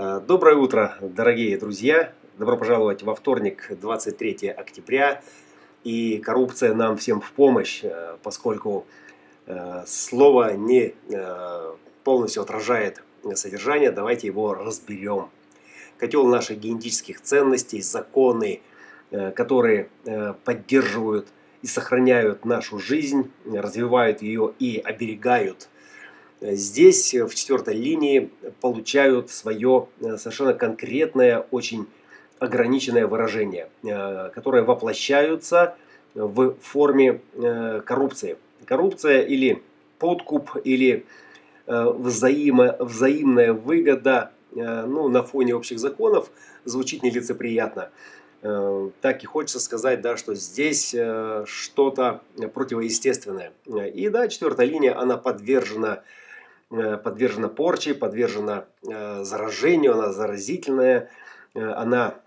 Э, доброе утро, дорогие друзья! Добро пожаловать во вторник, 23 октября. И коррупция нам всем в помощь, э, поскольку э, слово не полностью отражает содержание, давайте его разберем. Котел наших генетических ценностей, законы, которые поддерживают и сохраняют нашу жизнь, развивают ее и оберегают – здесь э, в четвертой линии получают свое э, совершенно конкретное, очень ограниченное выражение, э, которое воплощаются в форме коррупции. Коррупция или подкуп, или взаимо, взаимная выгода ну, на фоне общих законов звучит нелицеприятно. Так и хочется сказать, да, что здесь что-то противоестественное. И да, четвертая линия, она подвержена Э, подвержена порче, подвержена э, заражению, она заразительная, э, она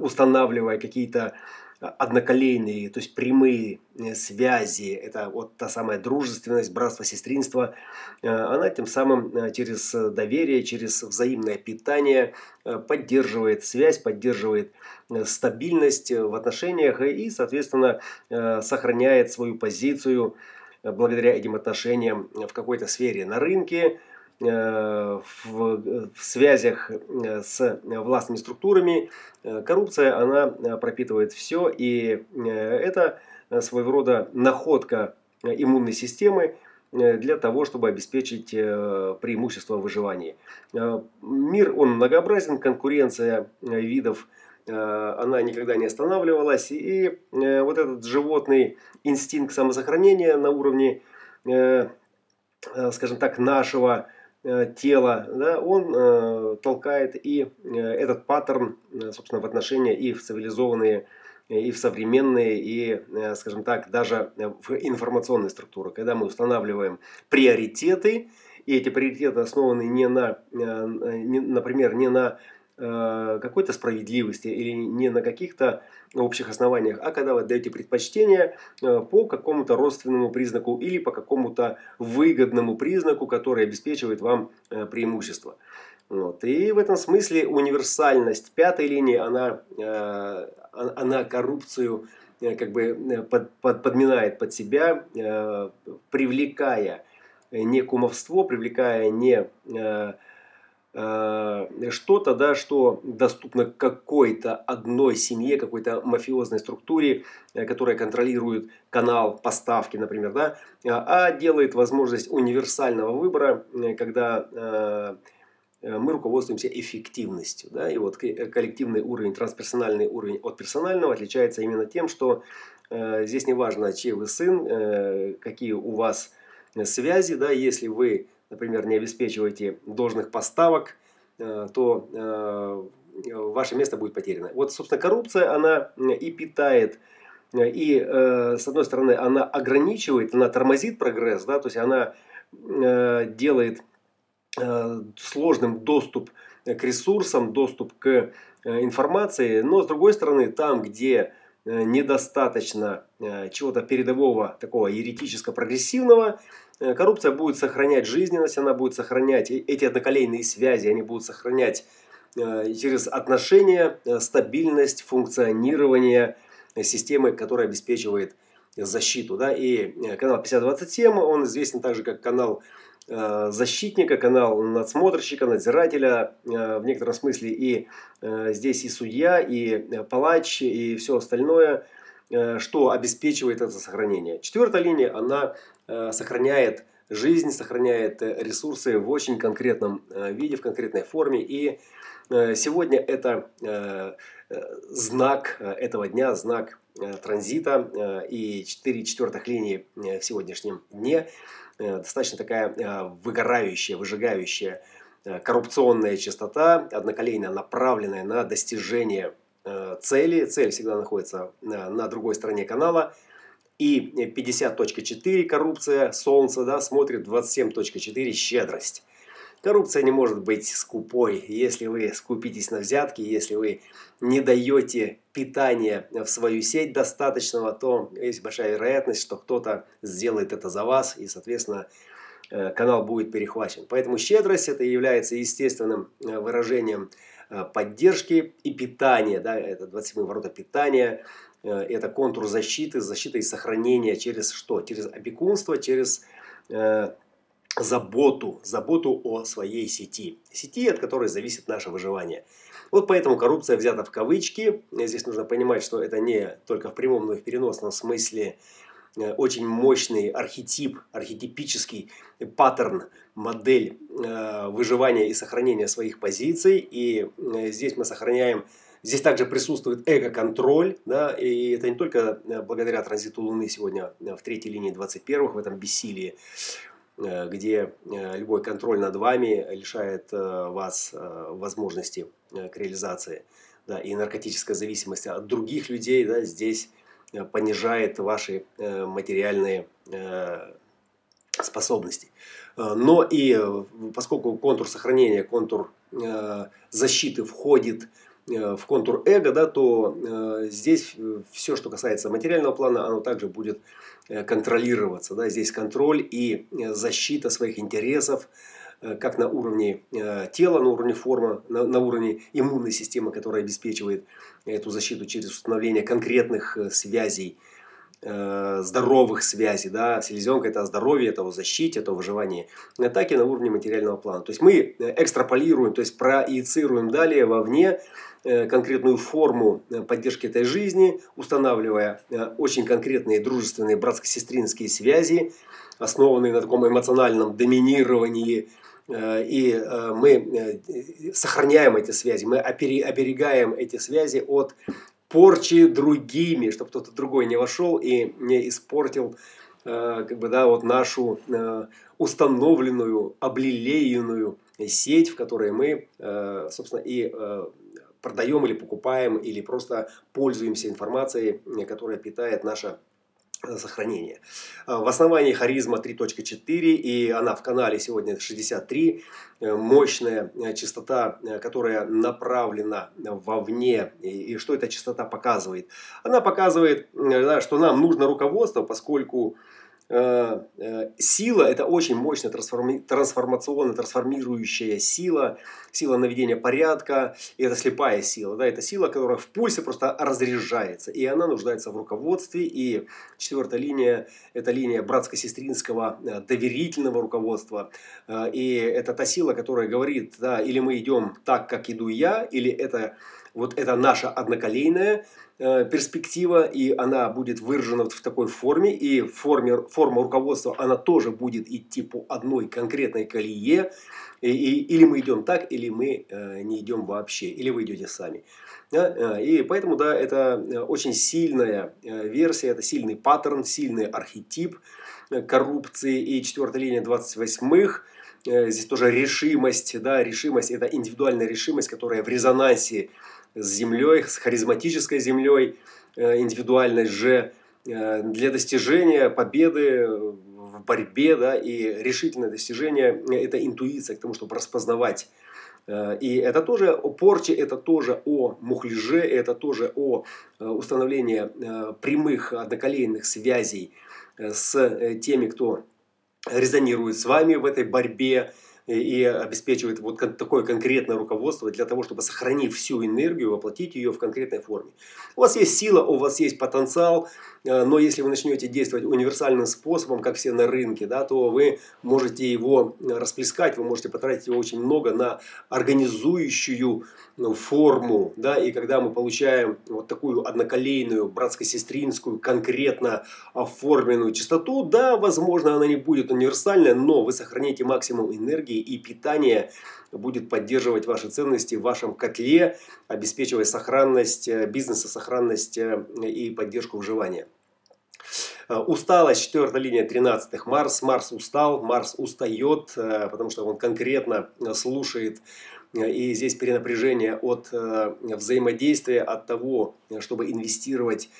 устанавливая какие-то одноколейные, то есть прямые связи, это вот та самая дружественность, братство, сестринство, она тем самым через доверие, через взаимное питание поддерживает связь, поддерживает стабильность в отношениях и, соответственно, сохраняет свою позицию благодаря этим отношениям в какой-то сфере на рынке, э, в, в связях э, с властными структурами. Э, коррупция, она пропитывает все, и это своего рода находка иммунной системы для того, чтобы обеспечить преимущество в выживании. Мир, он многообразен, конкуренция видов Э, она никогда не останавливалась. И э, вот этот животный инстинкт самосохранения на уровне, э, скажем так, нашего тела, да, он толкает и этот паттерн, собственно, в отношения и в цивилизованные, и в современные, и, скажем так, даже в информационные структуры. Когда мы устанавливаем приоритеты, и эти приоритеты основаны не на, например, не на Э, какой-то справедливости или не на каких-то общих основаниях, а когда вы отдаете предпочтение э, по какому-то родственному признаку или по какому-то выгодному признаку, который обеспечивает вам э, преимущество. Вот. И в этом смысле универсальность пятой линии, она, она коррупцию как бы под, под, подминает под себя, привлекая не кумовство, привлекая не Э, что-то, да, что доступно какой-то одной семье, какой-то мафиозной структуре, э, которая контролирует канал поставки, например, да, а, а делает возможность универсального выбора, э, когда мы руководствуемся эффективностью. Да, и вот коллективный уровень, трансперсональный уровень от персонального отличается именно тем, что здесь не важно, чей вы сын, какие у вас связи, да, если вы например, не обеспечиваете должных поставок, э, то э, ваше место будет потеряно. Вот, собственно, коррупция, она и питает, и, э, с одной стороны, она ограничивает, она тормозит прогресс, да, то есть она делает сложным доступ к ресурсам, доступ к информации, но, с другой стороны, там, где недостаточно чего-то передового, такого еретическо-прогрессивного, Э, коррупция будет сохранять жизненность, она будет сохранять эти одноколейные связи, они будут сохранять э, через отношения э, стабильность функционирования системы, которая обеспечивает защиту. Да? И канал 5027, он известен также как канал защитника, канал надсмотрщика, надзирателя, в некотором смысле и здесь и судья, и палач, и все остальное, что обеспечивает это сохранение. Четвертая линия, она Э, сохраняет жизнь, сохраняет э, ресурсы в очень конкретном э, виде, в конкретной форме. И сегодня это знак этого дня, знак транзита и 4 четвертых линии в сегодняшнем дне. Достаточно такая выгорающая, выжигающая коррупционная частота, одноколейно направленная на достижение цели. Цель всегда находится на другой стороне канала – и 50.4 коррупция, солнце, да, смотрит 27.4 щедрость. Коррупция не может быть скупой. Если вы скупитесь на взятки, если вы не даете питания в свою сеть достаточного, то есть большая вероятность, что кто-то сделает это за вас. И, соответственно, канал будет перехвачен. Поэтому щедрость это является естественным выражением поддержки и питания. Да, это 27 ворота питания. Это контур защиты, защиты и сохранения через что? Через опекунство, через заботу, заботу о своей сети. Сети, от которой зависит наше выживание. Вот поэтому коррупция взята в кавычки. Здесь нужно понимать, что это не только в прямом, но и в переносном смысле э, очень мощный архетип, архетипический паттерн, модель э, выживания и сохранения своих позиций. И э, здесь мы сохраняем Здесь также присутствует эго-контроль, да, и это не только благодаря транзиту Луны сегодня в третьей линии 21 в этом бессилии, Э, где э, любой контроль над вами лишает э, вас возможности к реализации. Да, и наркотическая зависимость от других людей да, здесь понижает ваши материальные способности. Но и поскольку контур сохранения, контур защиты входит в контур эго, да, то здесь все, что касается материального плана, оно также будет Э, контролироваться. Да? Здесь контроль и э, защита своих интересов, э, как на уровне тела, на уровне формы, на, на уровне иммунной системы, которая обеспечивает эту защиту через установление конкретных связей, здоровых связей. Да? Селезенка – это здоровье, это о защите, это о выживании. Так и на уровне материального плана. То есть мы экстраполируем, то есть проецируем далее вовне Э, конкретную форму э, поддержки этой жизни, устанавливая э, очень конкретные дружественные братско-сестринские связи, основанные на таком эмоциональном доминировании. И мы сохраняем эти связи, мы оберегаем эти связи от порчи другими, чтобы кто-то другой не вошел и не испортил как бы, да, вот нашу установленную, облилеянную сеть, в которой мы, собственно, и продаем или покупаем, или просто пользуемся информацией, э, которая питает наше э, сохранение. Э, в основании харизма 3.4 и она в канале сегодня 63. Мощная частота, которая направлена вовне. И что эта частота показывает? Она показывает, что нам нужно руководство, поскольку Э, э, сила – это очень мощная трансформи- трансформационная, трансформирующая сила, сила наведения порядка, и это слепая сила. Да? Это сила, которая в пульсе просто разряжается, и она нуждается в руководстве. И четвертая линия – это линия братско-сестринского э, доверительного руководства. И это та сила, которая говорит, да, или мы идем так, как иду я, или это вот это наша одноколейная Э, перспектива, и она будет выражена в такой форме, и форме, форма руководства, она тоже будет идти по одной конкретной колее, и, и, или мы идем так, или мы э, не идем вообще, или вы идете сами. Да? Э, и поэтому, да, это э, очень сильная версия, это сильный паттерн, сильный архетип коррупции, и четвертая линия 28-х, здесь тоже решимость, да, решимость, это индивидуальная решимость, которая в резонансе с землей, с харизматической землей, э, индивидуальность же э, для достижения победы в борьбе да, и решительное достижение – это интуиция к тому, чтобы распознавать. Э, и это тоже о порче, это тоже о мухляже, это тоже о установлении прямых одноколейных связей с теми, кто резонирует с вами в этой борьбе, и обеспечивает вот такое конкретное руководство для того, чтобы сохранив всю энергию, воплотить ее в конкретной форме. У вас есть сила, у вас есть потенциал, но если вы начнете действовать универсальным способом, как все на рынке, да, то вы можете его расплескать, вы можете потратить его очень много на организующую ну, форму. Да, и когда мы получаем вот такую одноколейную, братско-сестринскую, конкретно оформленную частоту, да, возможно, она не будет универсальная, но вы сохраните максимум энергии и питание будет поддерживать ваши ценности в вашем котле, обеспечивая сохранность э, бизнеса, сохранность э, и поддержку выживания. Э, усталость, четвертая линия 13 Марс. Марс устал, Марс устает, потому что он конкретно слушает и здесь перенапряжение от взаимодействия, от того, чтобы инвестировать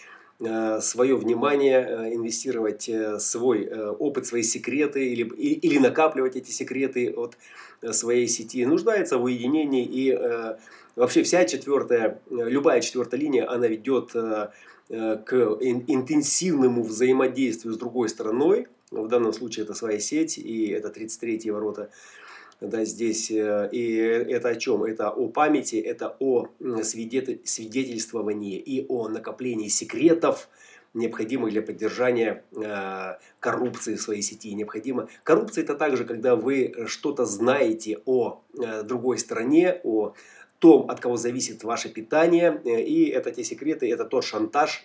свое внимание, э, инвестировать э, свой опыт, свои секреты или, или накапливать эти секреты от своей сети, нуждается в уединении и вообще вся четвертая, любая четвертая линия, она ведет к интенсивному взаимодействию с другой стороной, в данном случае это своя сеть, и это 33 ворота да, здесь. Э, и это о чем? Это о памяти, это о свидетельствовании и о накоплении секретов, необходимых для поддержания э, коррупции в своей сети. Необходимо. Коррупция это также, когда вы что-то знаете о э, другой стороне, о том, от кого зависит ваше питание. И это те секреты, это тот шантаж,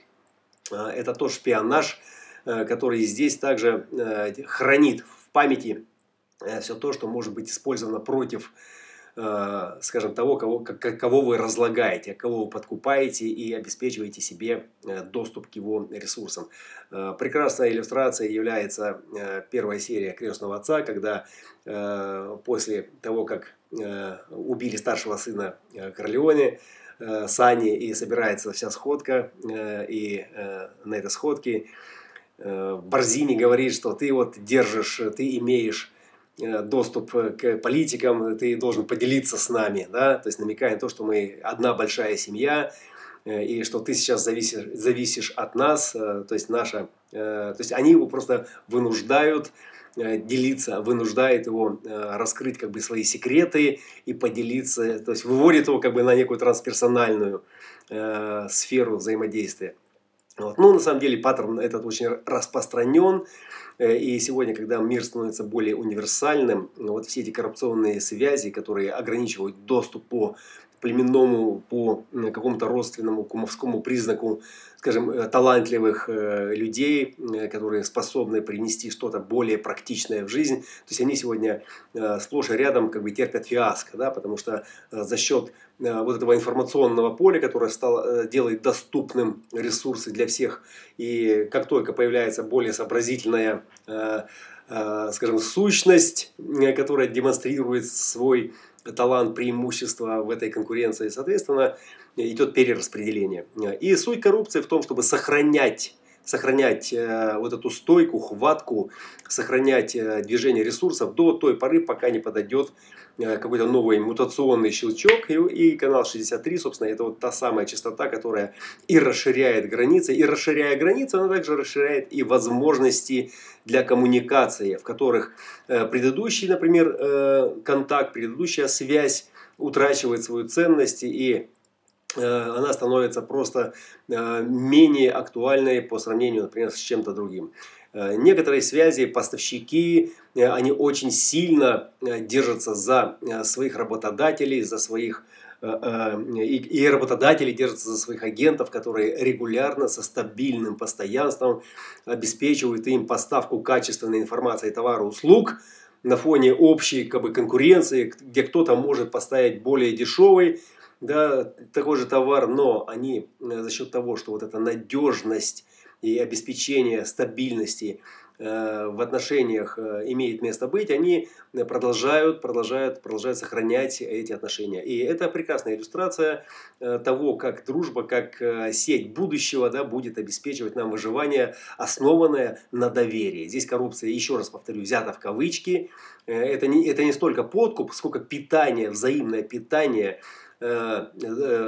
это тот шпионаж, который здесь также хранит в памяти все то, что может быть использовано против, э, скажем, того, кого, кого вы разлагаете, кого вы подкупаете и обеспечиваете себе э, доступ к его ресурсам. Прекрасная иллюстрация является первая серия «Крестного отца», когда после того, как убили старшего сына Корлеоне, Сани, и собирается вся сходка, и на этой сходке Борзини говорит, что ты вот держишь, ты имеешь Э, доступ э, к политикам, ты должен поделиться с нами, да, то есть намекая на то, что мы одна большая семья, э, и что ты сейчас зависишь, зависишь от нас, то есть наша, то есть они его просто вынуждают делиться, вынуждает его раскрыть как бы свои секреты и поделиться, то есть выводит его как бы на некую трансперсональную сферу взаимодействия. Вот. Ну, на самом деле, паттерн этот очень распространен. Э, и сегодня, когда мир становится более универсальным, вот все эти коррупционные связи, которые ограничивают доступ по племенному, по какому-то родственному, кумовскому признаку, скажем, э, талантливых э, людей, которые способны принести что-то более практичное в жизнь. То есть они сегодня сплошь и рядом как бы терпят фиаско, да, потому что за счет вот этого информационного поля, которое стало, делает доступным ресурсы для всех, и как только появляется более сообразительная скажем, сущность, которая демонстрирует свой талант, преимущество в этой конкуренции, соответственно, идет перераспределение. И суть коррупции в том, чтобы сохранять сохранять э, вот эту стойку, хватку, сохранять э, движение ресурсов до той поры, пока не подойдет э, какой-то новый мутационный щелчок. И, и канал 63, собственно, это вот та самая частота, которая и расширяет границы. И расширяя границы, она также расширяет и возможности для коммуникации, в которых предыдущий, например, контакт, предыдущая связь утрачивает свою ценность и она становится просто э, менее актуальной по сравнению, например, с чем-то другим. Э, некоторые связи, поставщики, они очень сильно держатся за своих работодателей, за своих и работодатели держатся за своих агентов, которые регулярно, со стабильным постоянством обеспечивают им поставку качественной информации, товара, услуг на фоне общей как бы, конкуренции, где кто-то может поставить более дешевый да, такой же товар, но они э, за счет того, что вот эта надежность и обеспечение стабильности э, в отношениях э, имеет место быть, они продолжают, продолжают, продолжают сохранять эти отношения. И это прекрасная иллюстрация того, как дружба, как сеть будущего да, будет обеспечивать нам выживание, основанное на доверии. Здесь коррупция, еще раз повторю, взята в кавычки. Это не, это не столько подкуп, сколько питание, взаимное питание –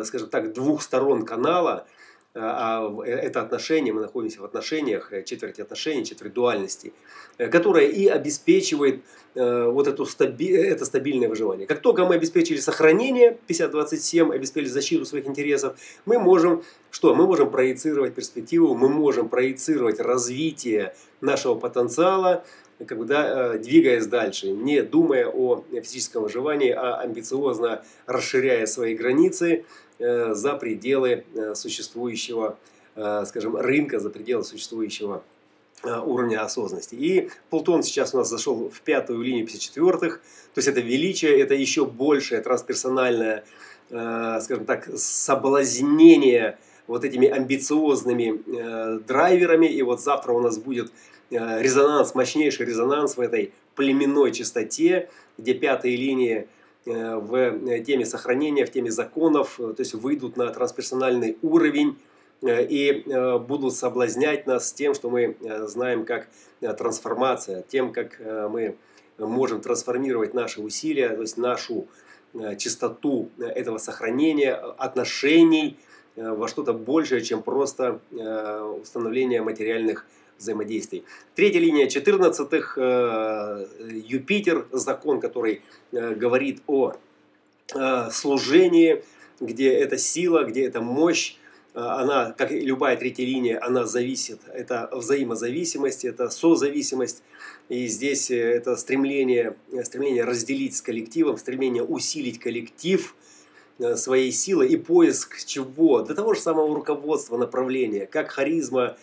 скажем так, двух сторон канала, э, а это отношения, мы находимся в отношениях, четверти отношений, четверть дуальности, которая и обеспечивает вот эту стаби это стабильное выживание. Как только мы обеспечили сохранение 50-27, обеспечили защиту своих интересов, мы можем, что? Мы можем проецировать перспективу, мы можем проецировать развитие нашего потенциала, как бы, да, э, двигаясь дальше, не думая о физическом выживании, а амбициозно расширяя свои границы э, за пределы э, существующего, скажем, рынка, за пределы существующего уровня осознанности. И Плутон сейчас у нас зашел в пятую линию 54-х, то есть это величие, это еще большее трансперсональное, скажем так, соблазнение вот этими амбициозными драйверами. И вот завтра у нас будет резонанс, мощнейший резонанс в этой племенной частоте, где пятые линии э, в э, теме сохранения, в теме законов, то есть выйдут на трансперсональный уровень и будут соблазнять нас тем, что мы знаем как трансформация, тем, как мы можем трансформировать наши усилия, то есть нашу чистоту этого сохранения, отношений во что-то большее, чем просто установление материальных взаимодействий. Третья линия 14-х, э, Юпитер, закон, который э, говорит о э, служении, где эта сила, где эта мощь, она, как и любая третья линия, она зависит. Это взаимозависимость, это созависимость. И здесь это стремление, стремление разделить с коллективом, стремление усилить коллектив своей силы и поиск чего? Для того же самого руководства, направления, как харизма,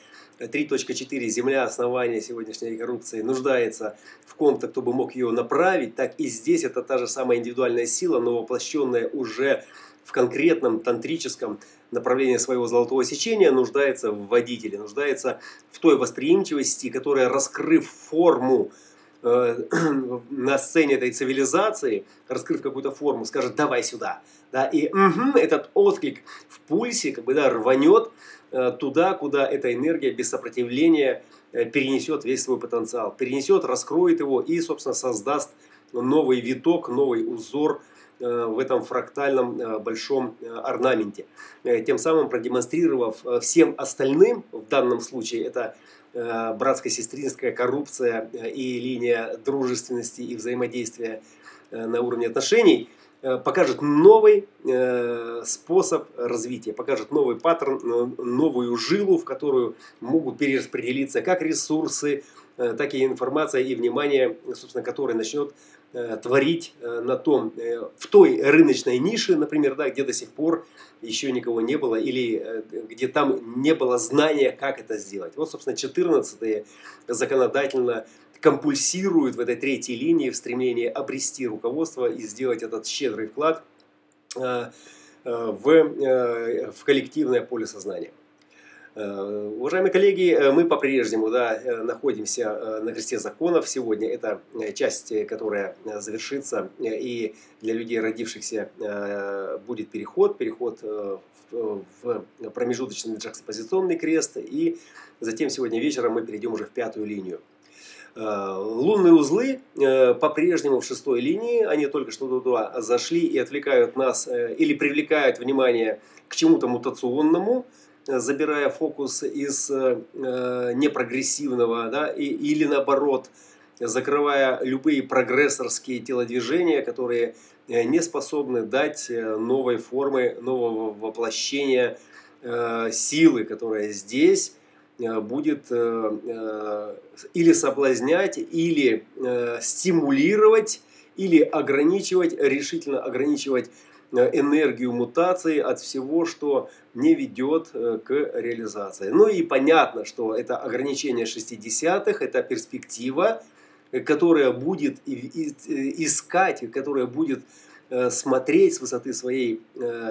3.4 «Земля. Основания сегодняшней коррупции» нуждается в ком-то, кто бы мог ее направить, так и здесь это та же самая индивидуальная сила, но воплощенная уже в конкретном тантрическом направлении своего золотого сечения, нуждается в водителе, нуждается в той восприимчивости, которая, раскрыв форму э, на сцене этой цивилизации, раскрыв какую-то форму, скажет «давай сюда». Да, и угу, этот отклик в пульсе как бы, да, рванет туда, куда эта энергия без сопротивления э, перенесет весь свой потенциал, перенесет, раскроет его и, собственно, создаст новый виток, новый узор э, в этом фрактальном большом орнаменте. Тем самым продемонстрировав всем остальным, в данном случае это братско-сестринская коррупция и линия дружественности и взаимодействия на уровне отношений – Э, покажет новый э, способ развития, покажет новый паттерн, новую жилу, в которую могут перераспределиться как ресурсы, э, так и информация и внимание, собственно, которое начнет творить на том, в той рыночной нише, например, да, где до сих пор еще никого не было, или где там не было знания, как это сделать. Вот, собственно, 14 законодательно компульсируют в этой третьей линии в стремлении обрести руководство и сделать этот щедрый вклад э, э, в, э, в коллективное поле сознания. Уважаемые коллеги, мы по-прежнему да, находимся на кресте законов. Сегодня это часть, которая завершится, и для людей, родившихся, будет переход, переход в промежуточный джаксопозиционный крест, и затем сегодня вечером мы перейдем уже в пятую линию. Э, лунные узлы э, по-прежнему в шестой линии, они только что туда зашли и отвлекают нас э, или привлекают внимание к чему-то мутационному, забирая фокус из непрогрессивного, да, или наоборот, закрывая любые прогрессорские телодвижения, которые не способны дать новой формы, нового воплощения силы, которая здесь будет э, э, или соблазнять, или стимулировать, или ограничивать, решительно ограничивать энергию мутации от всего, что не ведет к реализации. Ну и понятно, что это ограничение 60-х, это перспектива, которая будет искать, которая будет смотреть с высоты своей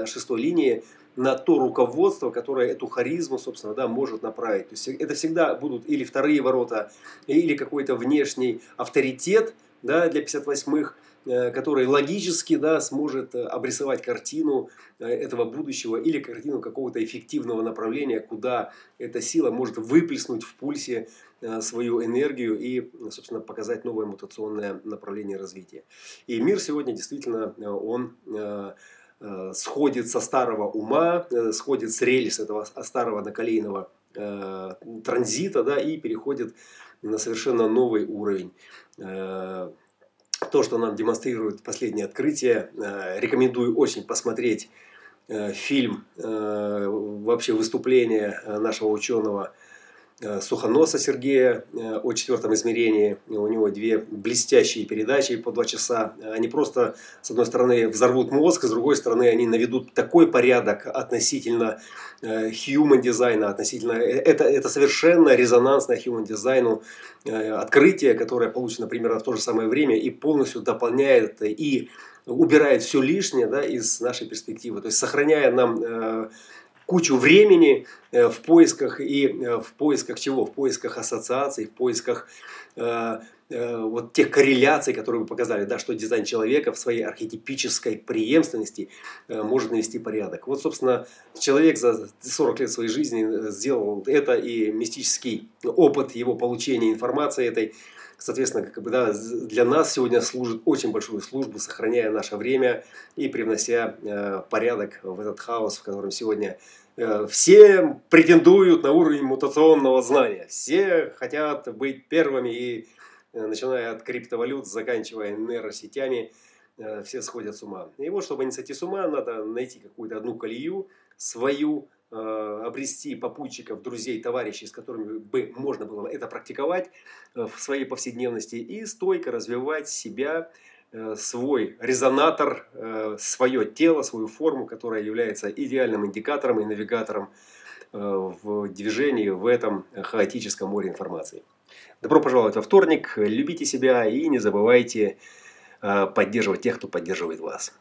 шестой линии на то руководство, которое эту харизму, собственно, да, может направить. То есть это всегда будут или вторые ворота, или какой-то внешний авторитет да, для 58-х, э, который логически да, сможет э, обрисовать картину э, этого будущего или картину какого-то эффективного направления, куда эта сила может выплеснуть в пульсе свою энергию и, собственно, показать новое мутационное направление развития. И мир сегодня действительно, он сходит со старого ума, э, сходит с рельс этого старого наколейного э, транзита да, и переходит на совершенно новый уровень. То, что нам демонстрирует последнее открытие, рекомендую очень посмотреть фильм, вообще выступление нашего ученого Э, Сухоноса Сергея э, о четвертом измерении. У него две блестящие передачи по два часа. Они просто, с одной стороны, взорвут мозг, с другой стороны, они наведут такой порядок относительно э, human дизайна, относительно... Это, это совершенно резонансное human дизайну открытие, которое получено примерно в то же самое время и полностью дополняет и убирает все лишнее да, из нашей перспективы. То есть сохраняя нам кучу времени э, в поисках и э, в поисках чего? В поисках ассоциаций, в поисках э, вот тех корреляций, которые вы показали, да, что дизайн человека в своей архетипической преемственности может навести порядок. Вот, собственно, человек за 40 лет своей жизни сделал это, и мистический опыт его получения информации этой соответственно, как бы, да, для нас сегодня служит очень большую службу, сохраняя наше время и привнося э, порядок в этот хаос, в котором сегодня Э, все претендуют на уровень мутационного знания. Все хотят быть первыми и э, начиная от криптовалют, заканчивая нейросетями, э, все сходят с ума. И вот, чтобы не сойти с ума, надо найти какую-то одну колею, свою, обрести попутчиков, друзей, товарищей, с которыми бы можно было это практиковать в своей повседневности и стойко развивать себя, Э, свой резонатор, э, свое тело, свою форму, которая является идеальным индикатором и навигатором э, в движении в этом хаотическом море информации. Добро пожаловать во вторник, любите себя и не забывайте поддерживать тех, кто поддерживает вас.